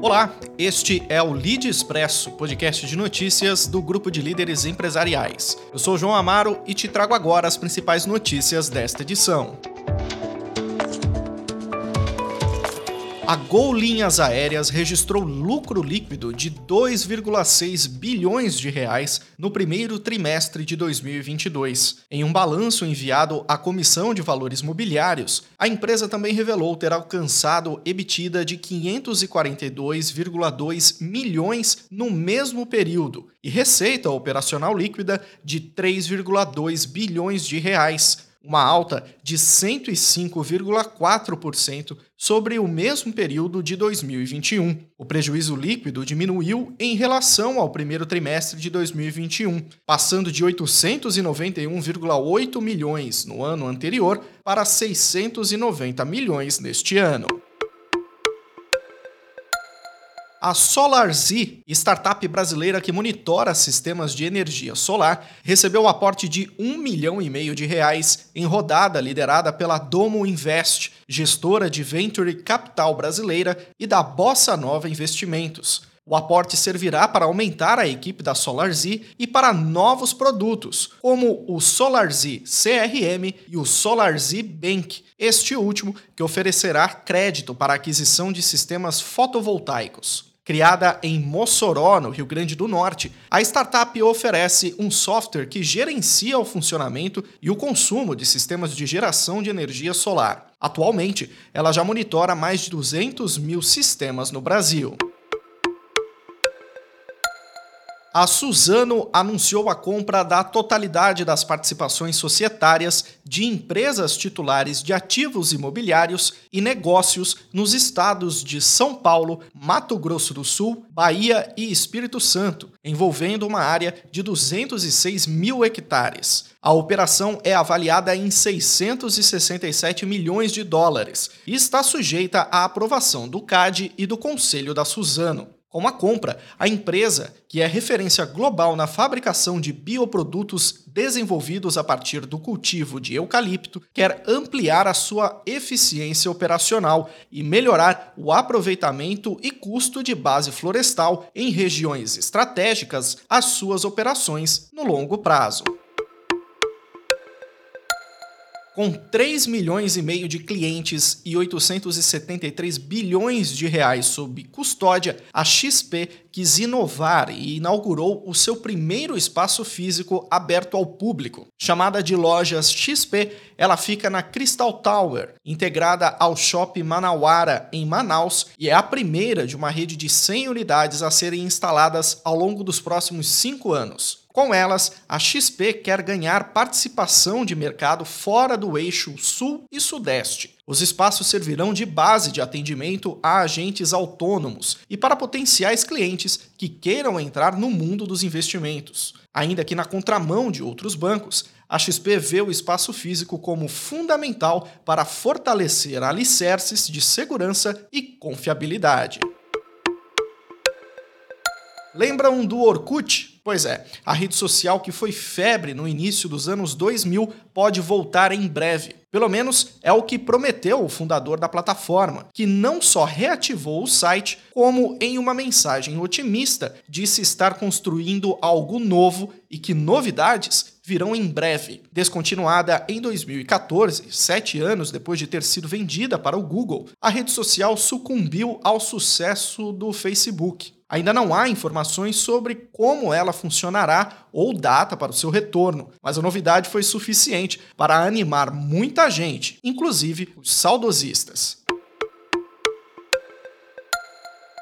Olá, este é o Lead Expresso, podcast de notícias do grupo de líderes empresariais. Eu sou João Amaro e te trago agora as principais notícias desta edição. A Gol Linhas Aéreas registrou lucro líquido de 2,6 bilhões de reais no primeiro trimestre de 2022. Em um balanço enviado à Comissão de Valores Mobiliários, a empresa também revelou ter alcançado EBITDA de 542,2 milhões no mesmo período e receita operacional líquida de 3,2 bilhões de reais uma alta de 105,4% sobre o mesmo período de 2021. O prejuízo líquido diminuiu em relação ao primeiro trimestre de 2021, passando de 891,8 milhões no ano anterior para 690 milhões neste ano. A SolarZ, startup brasileira que monitora sistemas de energia solar, recebeu um aporte de um milhão e meio de reais em rodada liderada pela Domo Invest, gestora de venture capital brasileira, e da Bossa Nova Investimentos. O aporte servirá para aumentar a equipe da SolarZ e para novos produtos, como o SolarZ CRM e o SolarZ Bank, este último que oferecerá crédito para aquisição de sistemas fotovoltaicos. Criada em Mossoró, no Rio Grande do Norte, a startup oferece um software que gerencia o funcionamento e o consumo de sistemas de geração de energia solar. Atualmente, ela já monitora mais de 200 mil sistemas no Brasil. A Suzano anunciou a compra da totalidade das participações societárias de empresas titulares de ativos imobiliários e negócios nos estados de São Paulo, Mato Grosso do Sul, Bahia e Espírito Santo, envolvendo uma área de 206 mil hectares. A operação é avaliada em 667 milhões de dólares e está sujeita à aprovação do CAD e do Conselho da Suzano. Com a compra, a empresa, que é referência global na fabricação de bioprodutos desenvolvidos a partir do cultivo de eucalipto, quer ampliar a sua eficiência operacional e melhorar o aproveitamento e custo de base florestal em regiões estratégicas às suas operações no longo prazo. Com 3 milhões e meio de clientes e 873 bilhões de reais sob custódia, a XP quis inovar e inaugurou o seu primeiro espaço físico aberto ao público. Chamada de Lojas XP, ela fica na Crystal Tower, integrada ao Shopping Manauara, em Manaus, e é a primeira de uma rede de 100 unidades a serem instaladas ao longo dos próximos cinco anos. Com elas, a XP quer ganhar participação de mercado fora do eixo Sul e Sudeste. Os espaços servirão de base de atendimento a agentes autônomos e para potenciais clientes que queiram entrar no mundo dos investimentos. Ainda que na contramão de outros bancos, a XP vê o espaço físico como fundamental para fortalecer alicerces de segurança e confiabilidade. Lembram do Orkut? Pois é, a rede social que foi febre no início dos anos 2000 pode voltar em breve. Pelo menos é o que prometeu o fundador da plataforma, que não só reativou o site, como em uma mensagem otimista disse estar construindo algo novo e que novidades virão em breve. Descontinuada em 2014, sete anos depois de ter sido vendida para o Google, a rede social sucumbiu ao sucesso do Facebook. Ainda não há informações sobre como ela funcionará ou data para o seu retorno, mas a novidade foi suficiente para animar muita gente, inclusive os saudosistas.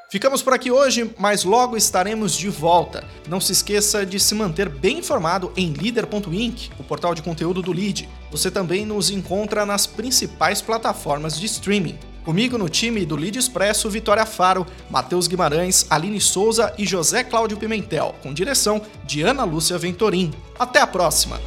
Ficamos por aqui hoje, mas logo estaremos de volta. Não se esqueça de se manter bem informado em leader.inc, o portal de conteúdo do Lead. Você também nos encontra nas principais plataformas de streaming. Comigo no time do Lead Expresso, Vitória Faro, Matheus Guimarães, Aline Souza e José Cláudio Pimentel, com direção de Ana Lúcia Ventorim. Até a próxima!